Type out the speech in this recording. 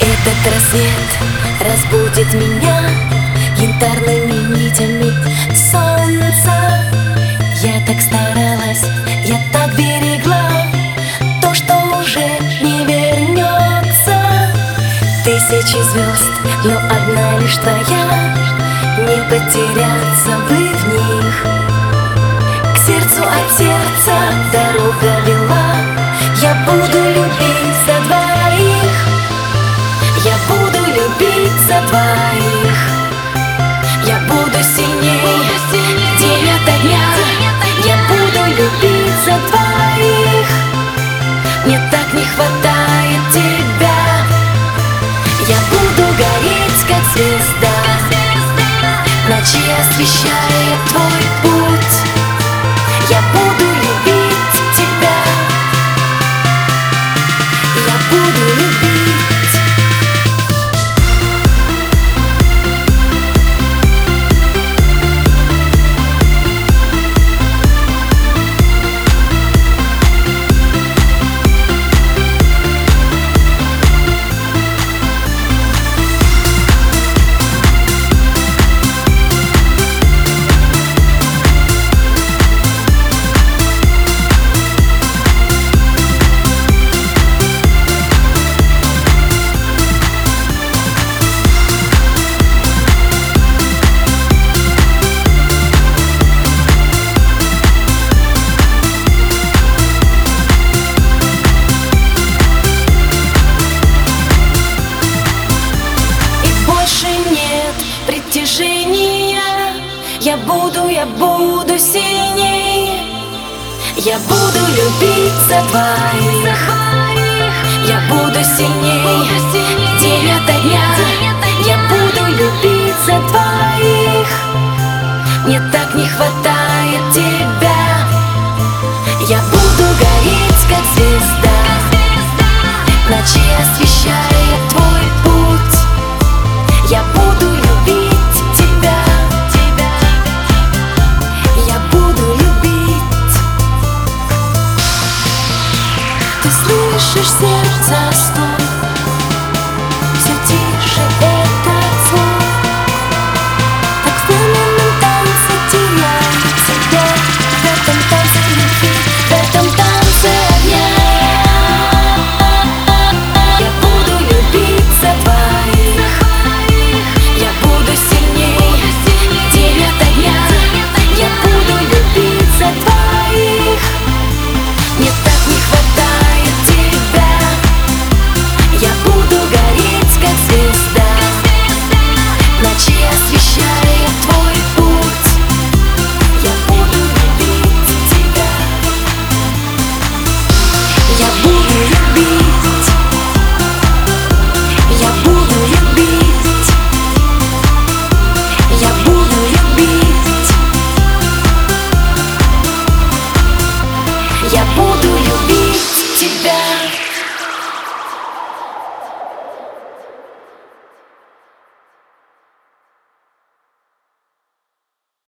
Этот рассвет разбудит меня Янтарными нитями солнца. Я так старалась, я так берегла То, что уже не вернется. Тысячи звезд, но одна лишь твоя. Не потеряться бы в них. К сердцу от сердца дорога буду гореть, как звезда. Ночи освещает твой Я буду, я буду сильней. Я буду любить за двоих Я буду сильней. День ото дня Боишься буду любить тебя.